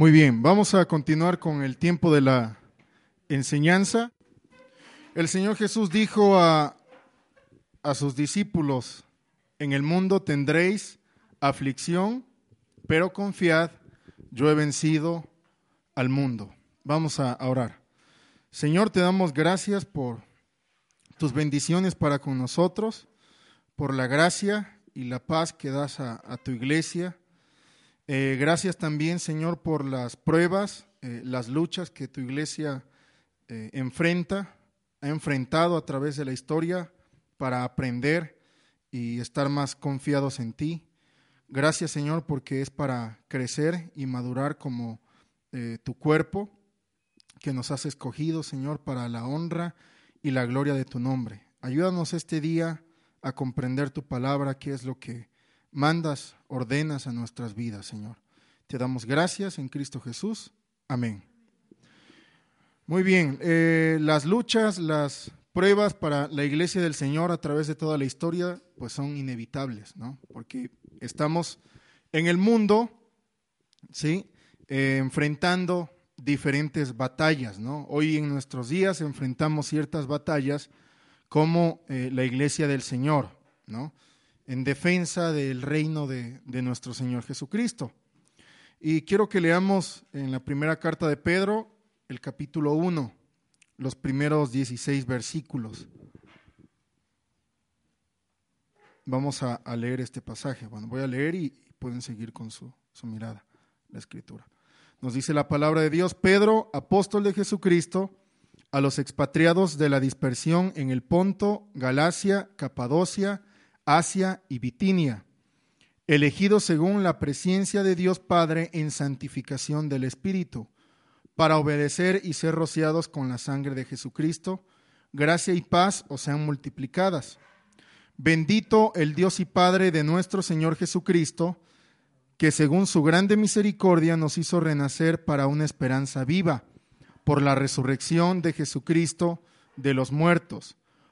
Muy bien, vamos a continuar con el tiempo de la enseñanza. El Señor Jesús dijo a, a sus discípulos, en el mundo tendréis aflicción, pero confiad, yo he vencido al mundo. Vamos a orar. Señor, te damos gracias por tus bendiciones para con nosotros, por la gracia y la paz que das a, tu iglesia. Eh, gracias también, Señor, por las pruebas, eh, las luchas que tu iglesia eh, enfrenta, ha enfrentado a través de la historia para aprender y estar más confiados en ti. Gracias, Señor, porque es para crecer y madurar como tu cuerpo que nos has escogido, Señor, para la honra y la gloria de tu nombre. Ayúdanos este día a comprender tu palabra, que es lo que mandas, ordenas a nuestras vidas, Señor. Te damos gracias en Cristo Jesús. Amén. Muy bien, eh, las luchas, las pruebas para la iglesia del Señor a través de toda la historia, pues son inevitables, ¿no? Porque estamos en el mundo, ¿sí? Eh, enfrentando diferentes batallas, ¿no? Hoy en nuestros días enfrentamos ciertas batallas como eh, la iglesia del Señor, ¿no? En defensa del reino de, de nuestro Señor Jesucristo. Y quiero que leamos en la primera carta de Pedro, el capítulo 1, los primeros 16 versículos. Vamos a, a, leer este pasaje. Bueno, voy a leer y pueden seguir con su, su mirada, la escritura. Nos dice la palabra de Dios, Pedro, apóstol de Jesucristo, a los expatriados de la dispersión en el Ponto, Galacia, Capadocia, Asia y Bitinia, elegidos según la presencia de Dios Padre en santificación del Espíritu, para obedecer y ser rociados con la sangre de Jesucristo, gracia y paz os sean multiplicadas. Bendito el Dios y Padre de nuestro Señor Jesucristo, que según su grande misericordia nos hizo renacer para una esperanza viva, por la resurrección de Jesucristo de los muertos,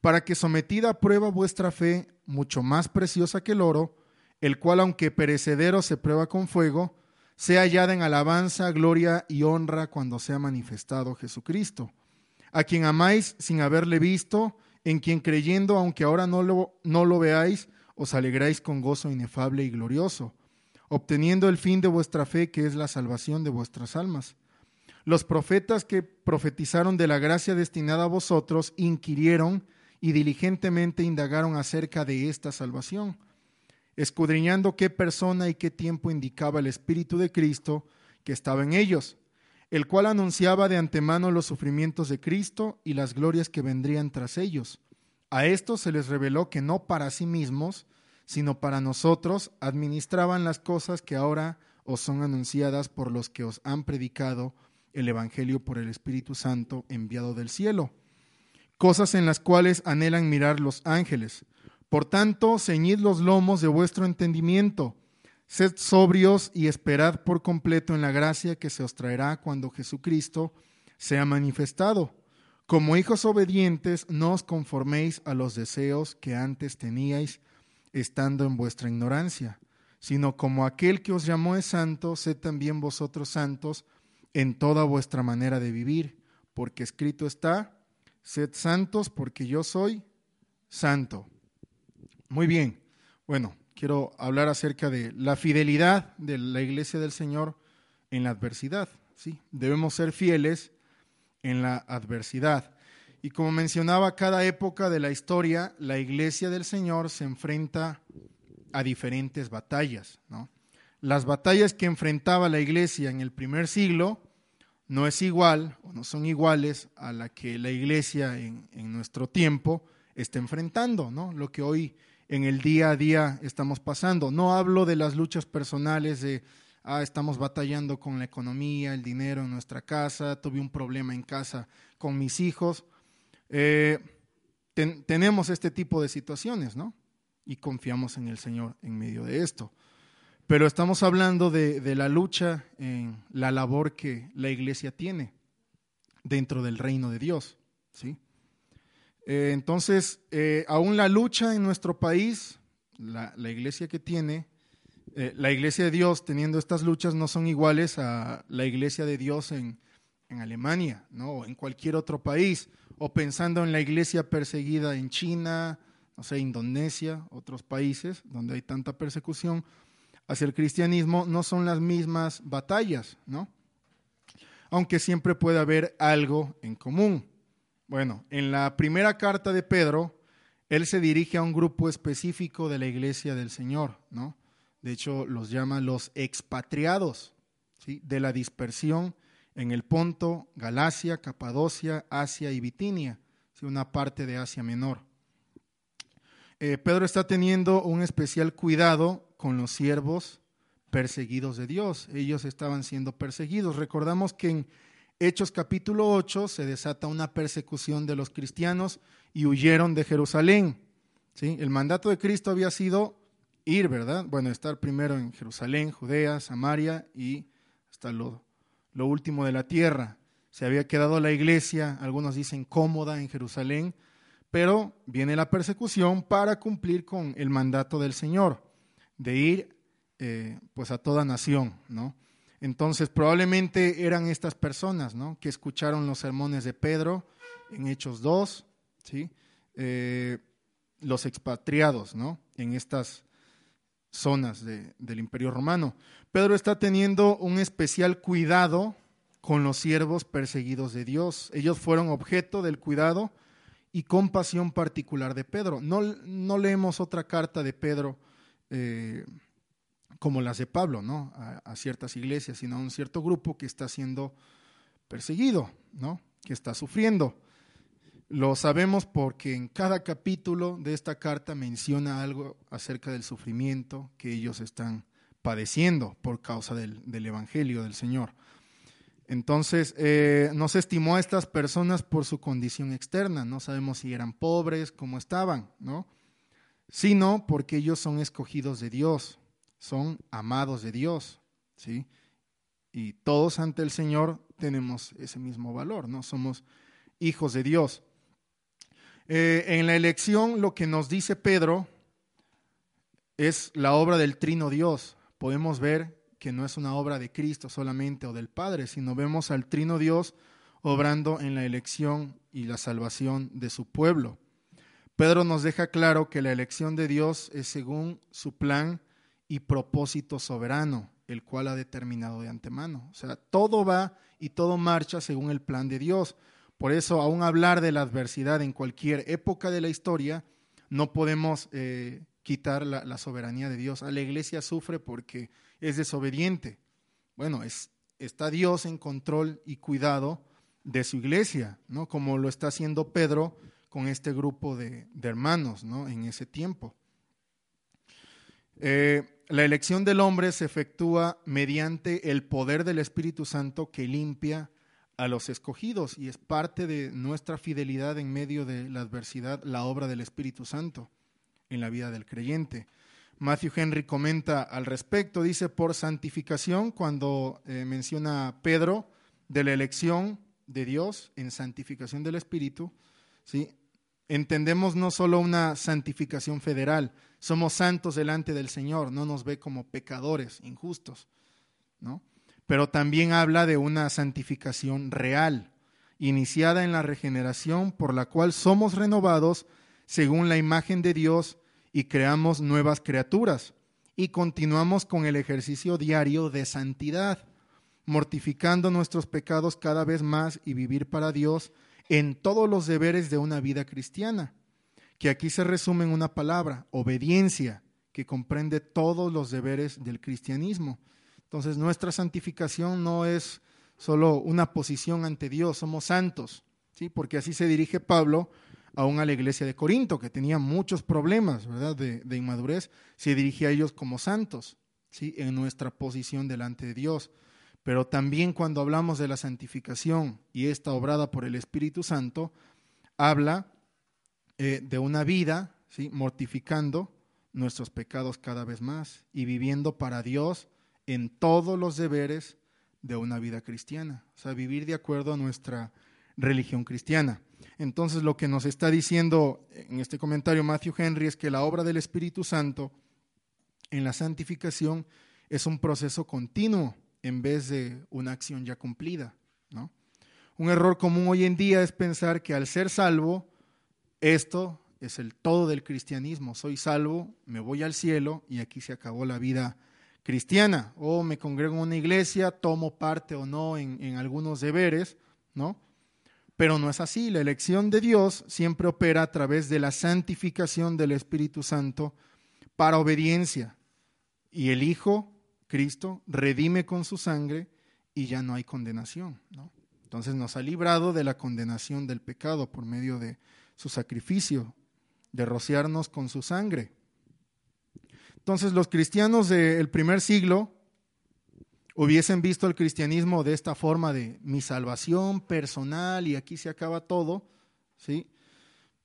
para que sometida a prueba vuestra fe, mucho más preciosa que el oro, el cual aunque perecedero se prueba con fuego, sea hallada en alabanza, gloria y honra cuando sea manifestado Jesucristo, a quien amáis sin haberle visto, en quien creyendo, aunque ahora no lo, no lo veáis, os alegráis con gozo inefable y glorioso, obteniendo el fin de vuestra fe, que es la salvación de vuestras almas. Los profetas que profetizaron de la gracia destinada a vosotros inquirieron y diligentemente indagaron acerca de esta salvación, escudriñando qué persona y qué tiempo indicaba el Espíritu de Cristo que estaba en ellos, el cual anunciaba de antemano los sufrimientos de Cristo y las glorias que vendrían tras ellos. A estos se les reveló que no para sí mismos, sino para nosotros administraban las cosas que ahora os son anunciadas por los que os han predicado el Evangelio por el Espíritu Santo enviado del cielo, cosas en las cuales anhelan mirar los ángeles. Por tanto, ceñid los lomos de vuestro entendimiento, sed sobrios y esperad por completo en la gracia que se os traerá cuando Jesucristo sea manifestado. Como hijos obedientes, no os conforméis a los deseos que antes teníais estando en vuestra ignorancia, sino como aquel que os llamó es santo, sed también vosotros santos en toda vuestra manera de vivir, porque escrito está, sed santos porque yo soy santo. Muy bien, bueno, quiero hablar acerca de la fidelidad de la iglesia del Señor en la adversidad. Sí, debemos ser fieles en la adversidad. Y como mencionaba, cada época de la historia, la iglesia del Señor se enfrenta a diferentes batallas. ¿no? Las batallas que enfrentaba la iglesia en el primer siglo no es igual o no son iguales a la que la iglesia en, en nuestro tiempo está enfrentando, ¿no? lo que hoy en el día a día estamos pasando. No hablo de las luchas personales de ah, estamos batallando con la economía, el dinero en nuestra casa, tuve un problema en casa con mis hijos. Eh, tenemos este tipo de situaciones, ¿no? Y confiamos en el Señor en medio de esto. Pero estamos hablando de, la lucha en la labor que la iglesia tiene dentro del reino de Dios, ¿sí? Eh, entonces, eh, aún la lucha en nuestro país, la, la iglesia que tiene, eh, la iglesia de Dios teniendo estas luchas no son iguales a la iglesia de Dios en, en Alemania, ¿no? o en cualquier otro país, o pensando en la iglesia perseguida en China, no sé, Indonesia, otros países donde hay tanta persecución hacia el cristianismo, no son las mismas batallas, ¿no? Aunque siempre puede haber algo en común. Bueno, en la primera carta de Pedro, él se dirige a un grupo específico de la iglesia del Señor, ¿no? De hecho, los llama los expatriados ¿sí? de la dispersión en el Ponto, Galacia, Capadocia, Asia y Bitinia, ¿sí? una parte de Asia Menor. Eh, Pedro está teniendo un especial cuidado con los siervos perseguidos de Dios. Ellos estaban siendo perseguidos. Recordamos que en Hechos capítulo 8 se desata una persecución de los cristianos y huyeron de Jerusalén. ¿sí? El mandato de Cristo había sido ir, ¿verdad? Bueno, estar primero en Jerusalén, Judea, Samaria y hasta lo, lo último de la tierra. Se había quedado la iglesia, algunos dicen cómoda en Jerusalén, pero viene la persecución para cumplir con el mandato del Señor, de ir eh, pues a toda nación, ¿no? Entonces probablemente eran estas personas, ¿no? Que escucharon los sermones de Pedro en Hechos 2, ¿sí? Eh, los expatriados, ¿no? En estas zonas del imperio romano. Pedro está teniendo un especial cuidado con los siervos perseguidos de Dios. Ellos fueron objeto del cuidado y compasión particular de Pedro. No, no leemos otra carta de Pedro eh, como las de Pablo, ¿no? A, ciertas iglesias, sino a un cierto grupo que está siendo perseguido, ¿no? Que está sufriendo. Lo sabemos porque en cada capítulo de esta carta menciona algo acerca del sufrimiento que ellos están padeciendo por causa del, Evangelio del Señor. Entonces, eh, no se estimó a estas personas por su condición externa, no sabemos si eran pobres, cómo estaban, ¿no? Sino porque ellos son escogidos de Dios, son amados de Dios, ¿sí? Y todos ante el Señor tenemos ese mismo valor, ¿no? Somos hijos de Dios. Eh, en la elección lo que nos dice Pedro es la obra del trino Dios. Podemos ver que no es una obra de Cristo solamente o del Padre, sino vemos al trino Dios obrando en la elección y la salvación de su pueblo. Pedro nos deja claro que la elección de Dios es según su plan y propósito soberano, el cual ha determinado de antemano. O sea, todo va y todo marcha según el plan de Dios. Por eso, aún hablar de la adversidad en cualquier época de la historia, no podemos eh, quitar la, soberanía de Dios. A la iglesia sufre porque es desobediente. Bueno, es, está Dios en control y cuidado de su iglesia, ¿no? Como lo está haciendo Pedro con este grupo de, hermanos, ¿no? En ese tiempo. Eh, la elección del hombre se efectúa mediante el poder del Espíritu Santo que limpia a los escogidos y es parte de nuestra fidelidad en medio de la adversidad, la obra del Espíritu Santo en la vida del creyente. Matthew Henry comenta al respecto, dice, por santificación, cuando eh, menciona Pedro de la elección de Dios en santificación del Espíritu, ¿sí? Entendemos no solo una santificación federal, somos santos delante del Señor, no nos ve como pecadores injustos, ¿no? pero también habla de una santificación real, iniciada en la regeneración por la cual somos renovados según la imagen de Dios y creamos nuevas criaturas y continuamos con el ejercicio diario de santidad, mortificando nuestros pecados cada vez más y vivir para Dios en todos los deberes de una vida cristiana, que aquí se resume en una palabra, obediencia, que comprende todos los deberes del cristianismo entonces nuestra santificación no es solo una posición ante Dios, somos santos, ¿sí? porque así se dirige Pablo aún a la iglesia de Corinto, que tenía muchos problemas ¿verdad? De, inmadurez, se dirige a ellos como santos. ¿sí? en nuestra posición delante de Dios. Pero también cuando hablamos de la santificación y esta obrada por el Espíritu Santo, habla eh, de una vida ¿sí? mortificando nuestros pecados cada vez más y viviendo para Dios en todos los deberes de una vida cristiana, o sea, vivir de acuerdo a nuestra religión cristiana. Entonces, lo que nos está diciendo en este comentario Matthew Henry es que la obra del Espíritu Santo en la santificación es un proceso continuo en vez de una acción ya cumplida. ¿no? Un error común hoy en día es pensar que al ser salvo, esto es el todo del cristianismo. Soy salvo, me voy al cielo y aquí se acabó la vida cristiana. O me congrego en una iglesia, tomo parte o no en, en algunos deberes, ¿no? Pero no es así. La elección de Dios siempre opera a través de la santificación del Espíritu Santo para obediencia. Y el Hijo, Cristo, redime con su sangre y ya no hay condenación. ¿no? Entonces nos ha librado de la condenación del pecado por medio de su sacrificio, de rociarnos con su sangre. Entonces los cristianos del primer siglo hubiesen visto el cristianismo de esta forma de mi salvación personal y aquí se acaba todo, ¿sí?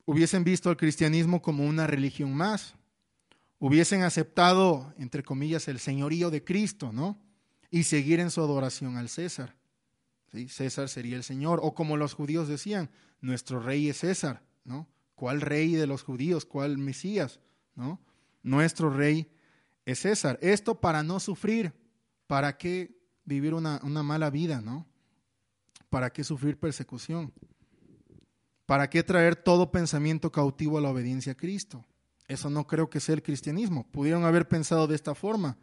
Hubiesen visto el cristianismo como una religión más. Hubiesen aceptado, entre comillas, el señorío de Cristo, ¿no? Y seguir en su adoración al César. César sería el Señor. O como los judíos decían, nuestro rey es César, ¿no? ¿Cuál rey de los judíos? ¿Cuál Mesías? ¿No? Nuestro rey es César. Esto para no sufrir, ¿Para qué vivir una, mala vida, no? ¿Para qué sufrir persecución? ¿Para qué traer todo pensamiento cautivo a la obediencia a Cristo? Eso no creo que sea el cristianismo. Pudieron haber pensado de esta forma,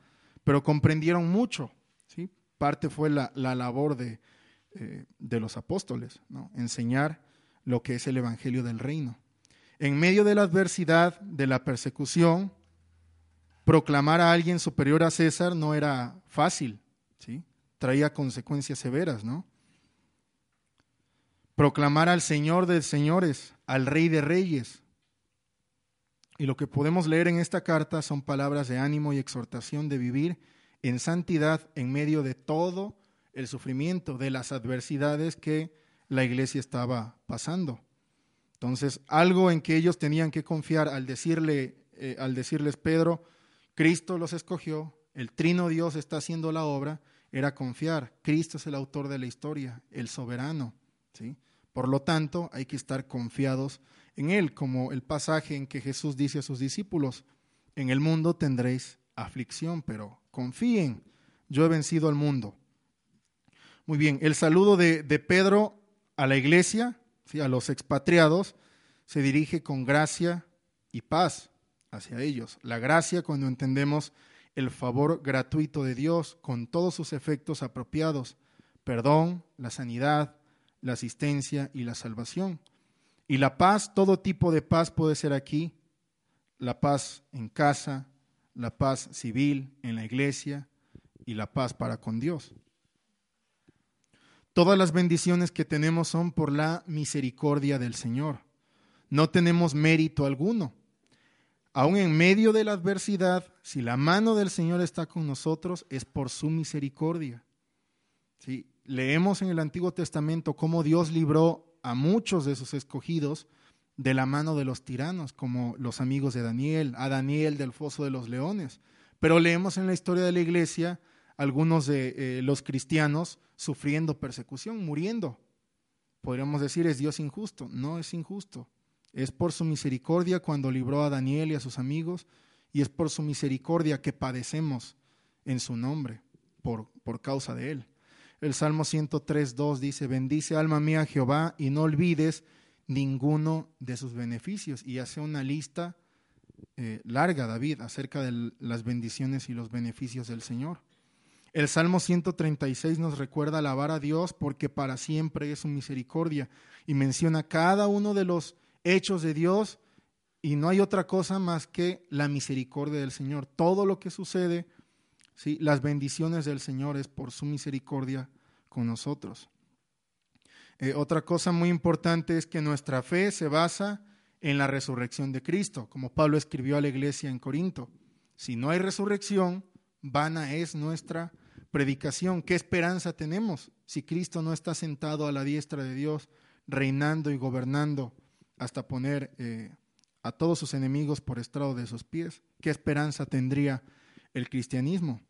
pero comprendieron mucho. ¿sí? Parte fue la, labor de, eh, de los apóstoles, ¿no? enseñar lo que es el Evangelio del Reino. En medio de la adversidad, de la persecución, proclamar a alguien superior a César no era fácil, ¿sí? traía consecuencias severas, ¿no? Proclamar al Señor de señores, al Rey de reyes. Y lo que podemos leer en esta carta son palabras de ánimo y exhortación de vivir en santidad en medio de todo el sufrimiento, de las adversidades que la iglesia estaba pasando. Entonces, algo en que ellos tenían que confiar al decirle, eh, al decirles Pedro, Cristo los escogió, el trino Dios está haciendo la obra, era confiar. Cristo es el autor de la historia, el soberano. ¿sí? Por lo tanto, hay que estar confiados en Él, como el pasaje en que Jesús dice a sus discípulos, en el mundo tendréis aflicción, pero confíen, yo he vencido al mundo. Muy bien, el saludo de, de Pedro a la iglesia, a los expatriados, se dirige con gracia y paz hacia ellos. La gracia cuando entendemos el favor gratuito de Dios con todos sus efectos apropiados, perdón, la sanidad, la asistencia y la salvación. Y la paz, todo tipo de paz puede ser aquí, la paz en casa, la paz civil en la iglesia y la paz para con Dios. Todas las bendiciones que tenemos son por la misericordia del Señor. No tenemos mérito alguno aún en medio de la adversidad, si la mano del Señor está con nosotros, es por su misericordia. ¿Sí? Leemos en el Antiguo Testamento cómo Dios libró a muchos de sus escogidos de la mano de los tiranos, como los amigos de Daniel, a Daniel del foso de los leones. Pero leemos en la historia de la iglesia algunos de eh, los cristianos sufriendo persecución, muriendo. Podríamos decir, es Dios injusto. No es injusto. Es por su misericordia cuando libró a Daniel y a sus amigos, y es por su misericordia que padecemos en su nombre, por, por causa de él. El Salmo 103, 2 dice, bendice alma mía Jehová y no olvides ninguno de sus beneficios. Y hace una lista eh, larga, David, acerca de las bendiciones y los beneficios del Señor. El Salmo 136 nos recuerda alabar a Dios porque para siempre es su misericordia y menciona cada uno de los hechos de Dios y no hay otra cosa más que la misericordia del Señor. Todo lo que sucede, las bendiciones del Señor es por su misericordia con nosotros. Eh, otra cosa muy importante es que nuestra fe se basa en la resurrección de Cristo, como Pablo escribió a la iglesia en Corinto. Si no hay resurrección, vana es nuestra predicación. ¿Qué esperanza tenemos si Cristo no está sentado a la diestra de Dios, reinando y gobernando hasta poner eh, a todos sus enemigos por estrado de sus pies? ¿Qué esperanza tendría el cristianismo?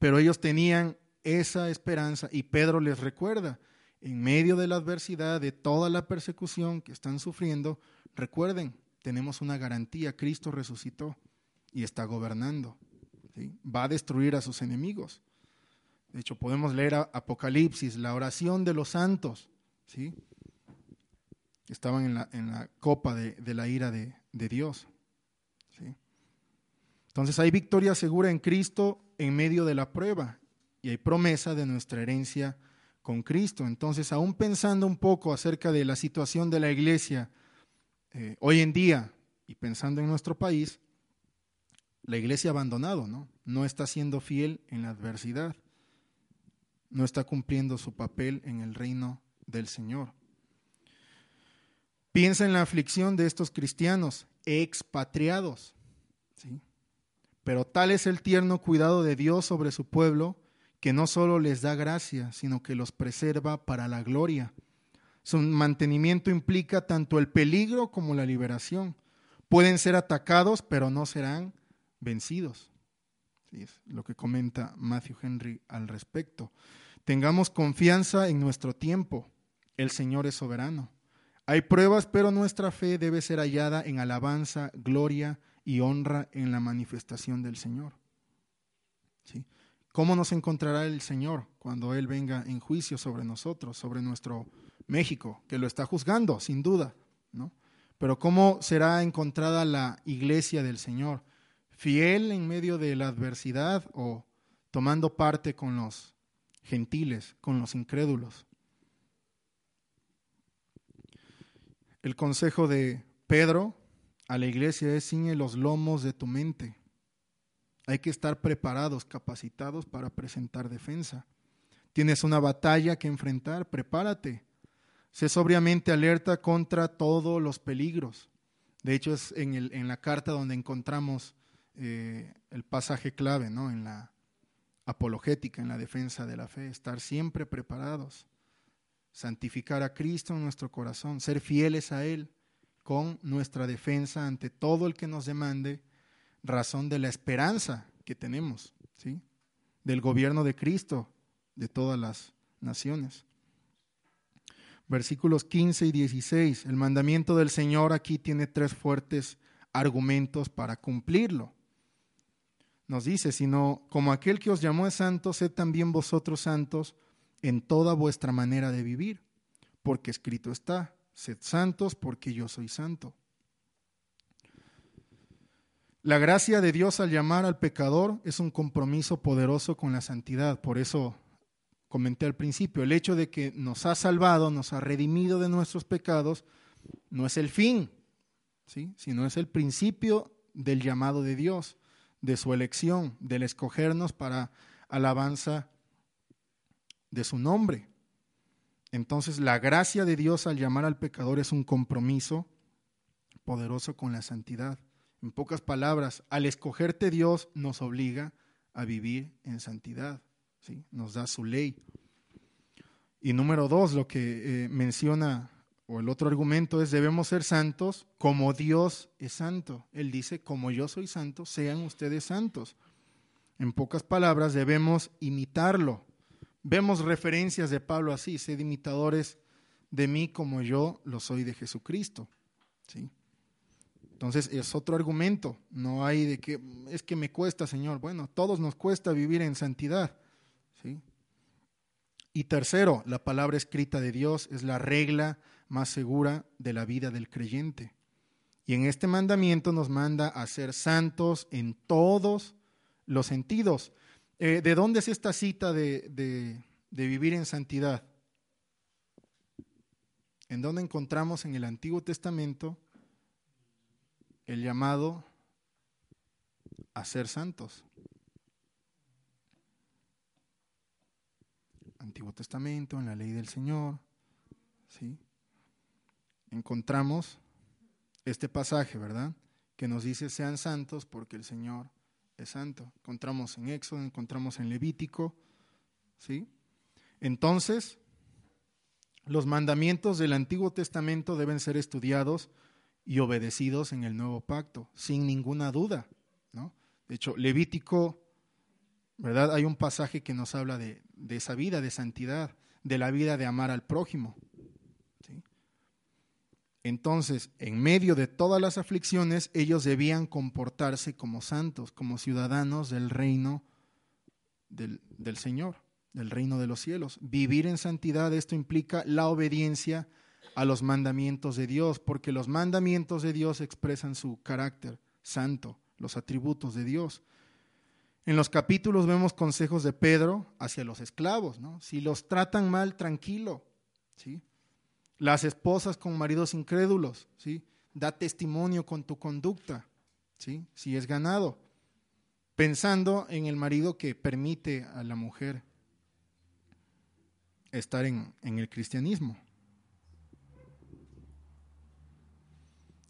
Pero ellos tenían esa esperanza y Pedro les recuerda, en medio de la adversidad, de toda la persecución que están sufriendo, recuerden, tenemos una garantía, Cristo resucitó y está gobernando. Va a destruir a sus enemigos. De hecho, podemos leer Apocalipsis, la oración de los santos, ¿sí? estaban en la, en la copa de, de, la ira de, de Dios. Entonces hay victoria segura en Cristo en medio de la prueba y hay promesa de nuestra herencia con Cristo. Entonces, aún pensando un poco acerca de la situación de la iglesia eh, hoy en día y pensando en nuestro país, la iglesia ha abandonado, ¿no? No está siendo fiel en la adversidad, no está cumpliendo su papel en el reino del Señor. Piensa en la aflicción de estos cristianos expatriados, ¿sí? Pero tal es el tierno cuidado de Dios sobre su pueblo que no solo les da gracia, sino que los preserva para la gloria. Su mantenimiento implica tanto el peligro como la liberación. Pueden ser atacados, pero no serán vencidos. es lo que comenta Matthew Henry al respecto. Tengamos confianza en nuestro tiempo. El Señor es soberano. Hay pruebas, pero nuestra fe debe ser hallada en alabanza, gloria y honra en la manifestación del Señor. ¿Sí? ¿Cómo nos encontrará el Señor cuando Él venga en juicio sobre nosotros, sobre nuestro México, que lo está juzgando, sin duda, ¿no? Pero ¿cómo será encontrada la iglesia del Señor? ¿Fiel en medio de la adversidad o tomando parte con los gentiles, con los incrédulos? El consejo de Pedro a la iglesia es ciñe los lomos de tu mente. Hay que estar preparados, capacitados para presentar defensa. Tienes una batalla que enfrentar, prepárate. Sé sobriamente alerta contra todos los peligros. De hecho, es en, el, en la carta donde encontramos eh, el pasaje clave, ¿no? En la apologética, en la defensa de la fe. Estar siempre preparados. Santificar a Cristo en nuestro corazón. Ser fieles a Él con nuestra defensa ante todo el que nos demande razón de la esperanza que tenemos, ¿sí? Del gobierno de Cristo, de todas las naciones. Versículos 15 y 16. El mandamiento del Señor aquí tiene tres fuertes argumentos para cumplirlo. Nos dice, sino como aquel que os llamó es santo, sed también vosotros santos en toda vuestra manera de vivir, porque escrito está, sed santos porque yo soy santo. La gracia de Dios al llamar al pecador es un compromiso poderoso con la santidad. Por eso comenté al principio, el hecho de que nos ha salvado, nos ha redimido de nuestros pecados, no es el fin, ¿sí? sino es el principio del llamado de Dios, de su elección, del escogernos para alabanza de su nombre. Entonces, la gracia de Dios al llamar al pecador es un compromiso poderoso con la santidad. En pocas palabras, al escogerte Dios nos obliga a vivir en santidad, ¿sí? nos da su ley. Y número dos, lo que eh, menciona, o el otro argumento es, debemos ser santos como Dios es santo. Él dice, como yo soy santo, sean ustedes santos. En pocas palabras, debemos imitarlo. Vemos referencias de Pablo así, sed imitadores de mí como yo lo soy de Jesucristo. ¿sí? Entonces es otro argumento, no hay de que es que me cuesta, Señor. Bueno, todos nos cuesta vivir en santidad. ¿sí? Y tercero, la palabra escrita de Dios es la regla más segura de la vida del creyente. Y en este mandamiento nos manda a ser santos en todos los sentidos. Eh, ¿De dónde es esta cita de, de, de vivir en santidad? ¿En dónde encontramos en el Antiguo Testamento el llamado a ser santos. Antiguo Testamento, en la ley del Señor, ¿sí? Encontramos este pasaje, ¿verdad? Que nos dice, sean santos porque el Señor santo. Encontramos en Éxodo, encontramos en Levítico, ¿sí? Entonces, los mandamientos del Antiguo Testamento deben ser estudiados y obedecidos en el Nuevo Pacto, sin ninguna duda, ¿no? De hecho, Levítico, ¿verdad? Hay un pasaje que nos habla de, de esa vida de santidad, de la vida de amar al prójimo. Entonces, en medio de todas las aflicciones, ellos debían comportarse como santos, como ciudadanos del reino del, del, Señor, del reino de los cielos. Vivir en santidad, esto implica la obediencia a los mandamientos de Dios, porque los mandamientos de Dios expresan su carácter santo, los atributos de Dios. En los capítulos vemos consejos de Pedro hacia los esclavos, ¿no? Si los tratan mal, tranquilo, ¿sí? Las esposas con maridos incrédulos, ¿sí? Da testimonio con tu conducta, ¿sí? Si es ganado. Pensando en el marido que permite a la mujer estar en, en el cristianismo.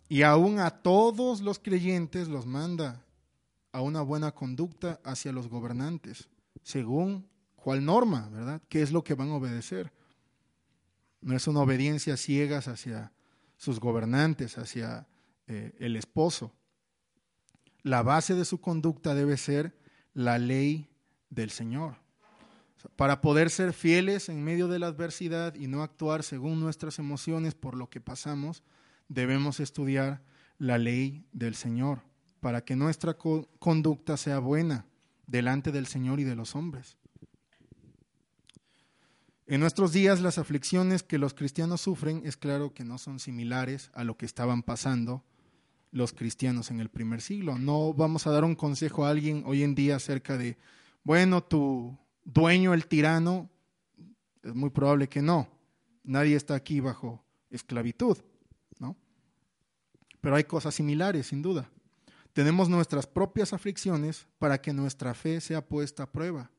Y aún a todos los creyentes los manda a una buena conducta hacia los gobernantes, según cuál norma, ¿verdad? ¿Qué es lo que van a obedecer? No es una obediencia ciegas hacia sus gobernantes, hacia eh, el esposo. La base de su conducta debe ser la ley del Señor. para poder ser fieles en medio de la adversidad y no actuar según nuestras emociones por lo que pasamos, debemos estudiar la ley del Señor para que nuestra conducta sea buena delante del Señor y de los hombres. En nuestros días las aflicciones que los cristianos sufren es claro que no son similares a lo que estaban pasando los cristianos en el primer siglo. No vamos a dar un consejo a alguien hoy en día acerca de, bueno, tu dueño, el tirano, es muy probable que no. Nadie está aquí bajo esclavitud, ¿no? Pero hay cosas similares, sin duda. Tenemos nuestras propias aflicciones para que nuestra fe sea puesta a prueba.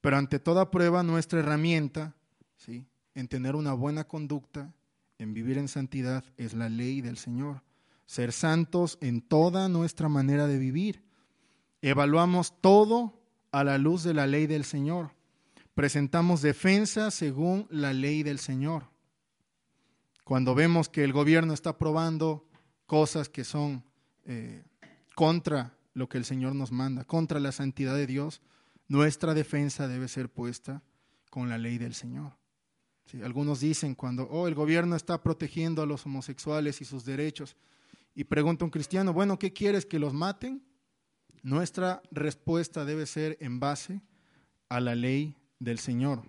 Pero ante toda prueba, nuestra herramienta, ¿sí? en tener una buena conducta, en vivir en santidad, es la ley del Señor. Ser santos en toda nuestra manera de vivir. Evaluamos todo a la luz de la ley del Señor. Presentamos defensa según la ley del Señor. Cuando vemos que el gobierno está aprobando cosas que son eh, contra lo que el Señor nos manda, contra la santidad de Dios, nuestra defensa debe ser puesta con la ley del Señor. algunos dicen cuando, oh, el gobierno está protegiendo a los homosexuales y sus derechos, y pregunta un cristiano, bueno, ¿qué quieres? ¿Que los maten? Nuestra respuesta debe ser en base a la ley del Señor.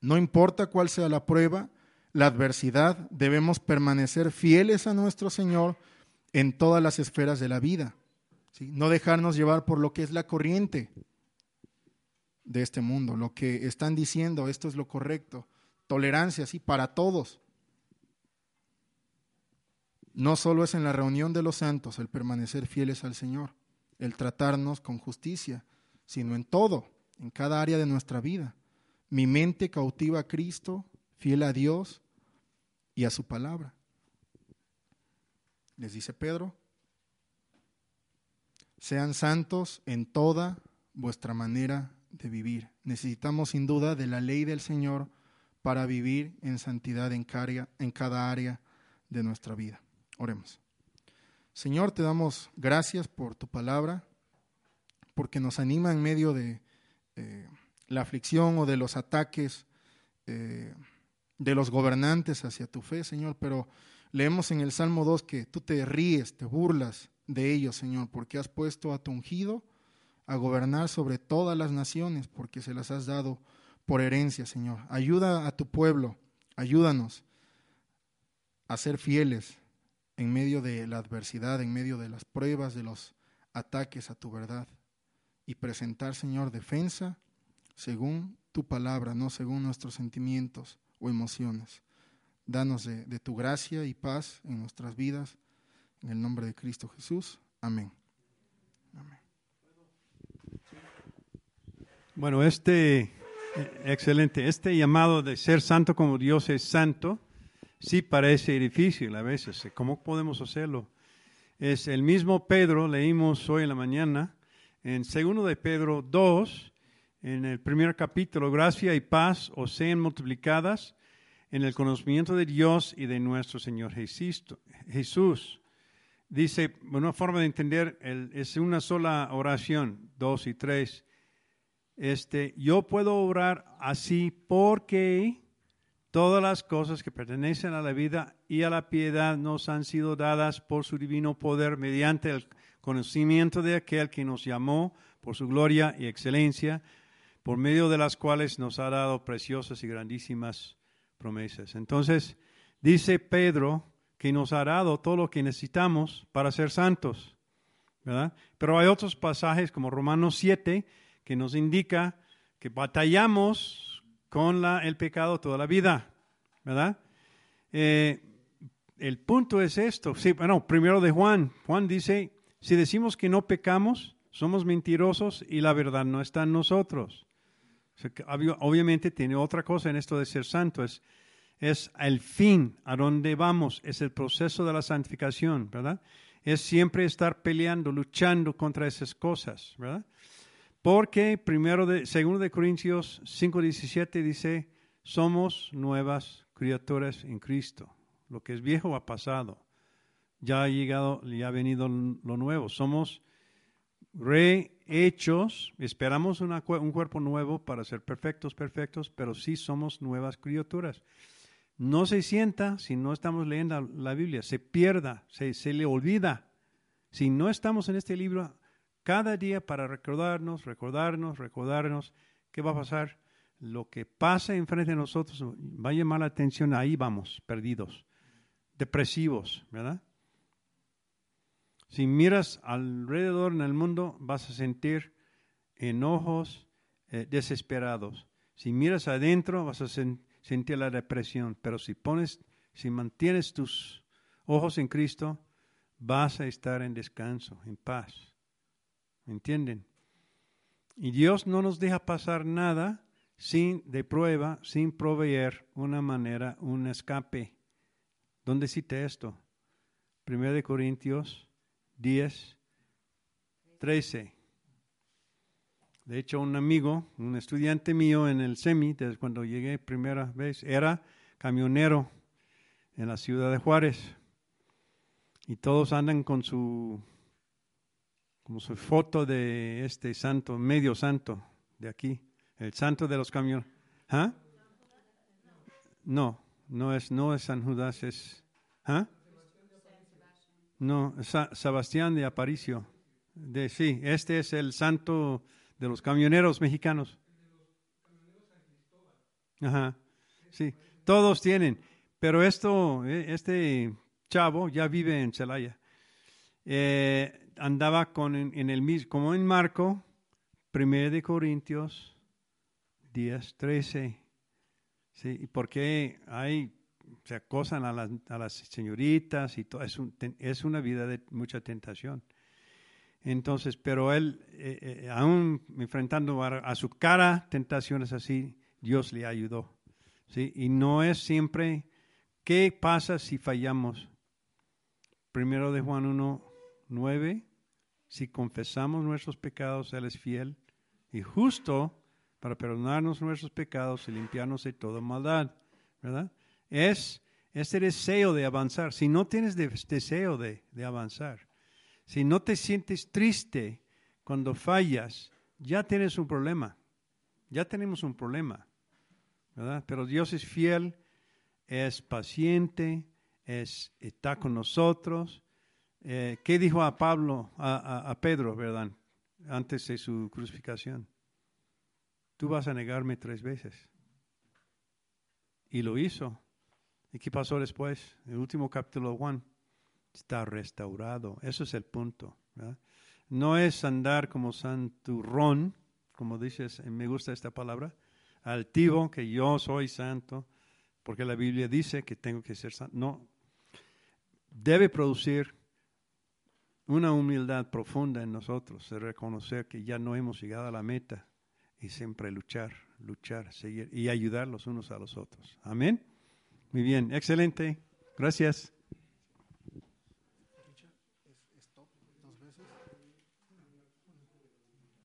No importa cuál sea la prueba, la adversidad, debemos permanecer fieles a nuestro Señor en todas las esferas de la vida. No dejarnos llevar por lo que es la corriente, de este mundo, lo que están diciendo, esto es lo correcto, tolerancia, sí, para todos. No solo es en la reunión de los santos el permanecer fieles al Señor, el tratarnos con justicia, sino en todo, en cada área de nuestra vida. Mi mente cautiva a Cristo, fiel a Dios y a su palabra. Les dice Pedro, sean santos en toda vuestra manera de vivir. Necesitamos sin duda de la ley del Señor para vivir en santidad en cada área de nuestra vida. Oremos. Señor, te damos gracias por tu palabra, porque nos anima en medio de eh, la aflicción o de los ataques eh, de los gobernantes hacia tu fe, Señor, pero leemos en el Salmo 2 que tú te ríes, te burlas de ellos, Señor, porque has puesto a tu ungido a gobernar sobre todas las naciones, porque se las has dado por herencia, Señor. Ayuda a tu pueblo, ayúdanos a ser fieles en medio de la adversidad, en medio de las pruebas, de los ataques a tu verdad, y presentar, Señor, defensa según tu palabra, no según nuestros sentimientos o emociones. Danos de, tu gracia y paz en nuestras vidas. En el nombre de Cristo Jesús. Amén. Bueno, este, excelente, este llamado de ser santo como Dios es santo, sí parece difícil a veces. ¿Cómo podemos hacerlo? es el mismo Pedro, leímos hoy en la mañana, en segundo de Pedro 2, en el primer capítulo, gracia y paz os sean multiplicadas en el conocimiento de Dios y de nuestro Señor Jesús. Dice, una forma de entender, es una sola oración, dos y tres. Este, yo puedo orar así porque todas las cosas que pertenecen a la vida y a la piedad nos han sido dadas por su divino poder mediante el conocimiento de aquel que nos llamó por su gloria y excelencia, por medio de las cuales nos ha dado preciosas y grandísimas promesas. Entonces, dice Pedro que nos ha dado todo lo que necesitamos para ser santos, ¿verdad? Pero hay otros pasajes como Romanos 7 que nos indica que batallamos con el pecado toda la vida, ¿verdad? Eh, el punto es esto, sí, bueno, primero de Juan, Juan dice, si decimos que no pecamos, somos mentirosos y la verdad no está en nosotros. obviamente tiene otra cosa en esto de ser santo, es, es el fin, a dónde vamos, es el proceso de la santificación, ¿verdad? Es siempre estar peleando, luchando contra esas cosas, ¿verdad? Porque primero de, segundo de Corintios 5:17 dice, somos nuevas criaturas en Cristo. Lo que es viejo ha pasado ya ha llegado, ya ha venido lo nuevo. Somos rehechos, esperamos un cuerpo nuevo para ser perfectos, perfectos, pero sí somos nuevas criaturas. No se sienta si no estamos leyendo la Biblia, se pierda, se, se le olvida. Si no estamos en este libro cada día para recordarnos, recordarnos, recordarnos, ¿qué va a pasar? Lo que pasa enfrente de nosotros va a llamar la atención, ahí vamos, perdidos, depresivos, ¿verdad? Si miras alrededor en el mundo, vas a sentir enojos eh, desesperados. Si miras adentro, vas a sentir la depresión. Pero si pones, si mantienes tus ojos en Cristo, vas a estar en descanso, en paz. ¿Me entienden? Y Dios no nos deja pasar nada sin de prueba, sin proveer una manera, un escape. ¿Dónde cita esto? Primero de Corintios 10, 13. De hecho, un amigo, un estudiante mío en el SEMI, desde cuando llegué primera vez, era camionero en la ciudad de Juárez. Y todos andan con su, como su foto de este santo, medio santo de aquí, el santo de los camiones. ¿Ah? No, no es, no es San Judas, es... ¿ah? No, Sebastián de Aparicio. De, sí, este es el santo de los camioneros mexicanos. Ajá, sí, todos tienen. Pero esto, e, este chavo ya vive en Celaya. Eh, andaba con, en, el mismo, como en Marco, 1 de Corintios 10, 13. Sí, porque hay se acosan a las, a las señoritas y todo. Es, es, una vida de mucha tentación. Entonces, pero él, eh, eh, aún enfrentando a, su cara tentaciones así, Dios le ayudó. ¿sí? Y no es siempre, ¿qué pasa si fallamos? Primero de Juan 1, 9, si confesamos nuestros pecados, Él es fiel y justo para perdonarnos nuestros pecados y limpiarnos de toda maldad. ¿Verdad? es ese deseo de avanzar. Si no tienes deseo de, avanzar, si no te sientes triste cuando fallas, ya tienes un problema. Ya tenemos un problema. Pero Dios es fiel, es paciente, es, está con nosotros. Eh, ¿Qué dijo a Pablo, a, a Pedro, verdad? Antes de su crucificación. Tú vas a negarme tres veces. Y lo hizo. ¿Y qué pasó después? El último capítulo 1 está restaurado. Eso es el punto. No es andar como santurrón, como dices, me gusta esta palabra, altivo, que yo soy santo, porque la Biblia dice que tengo que ser santo. No. Debe producir una humildad profunda en nosotros, de reconocer que ya no hemos llegado a la meta y siempre luchar, luchar, seguir y ayudar los unos a los otros. Amén. Muy bien, excelente. Gracias.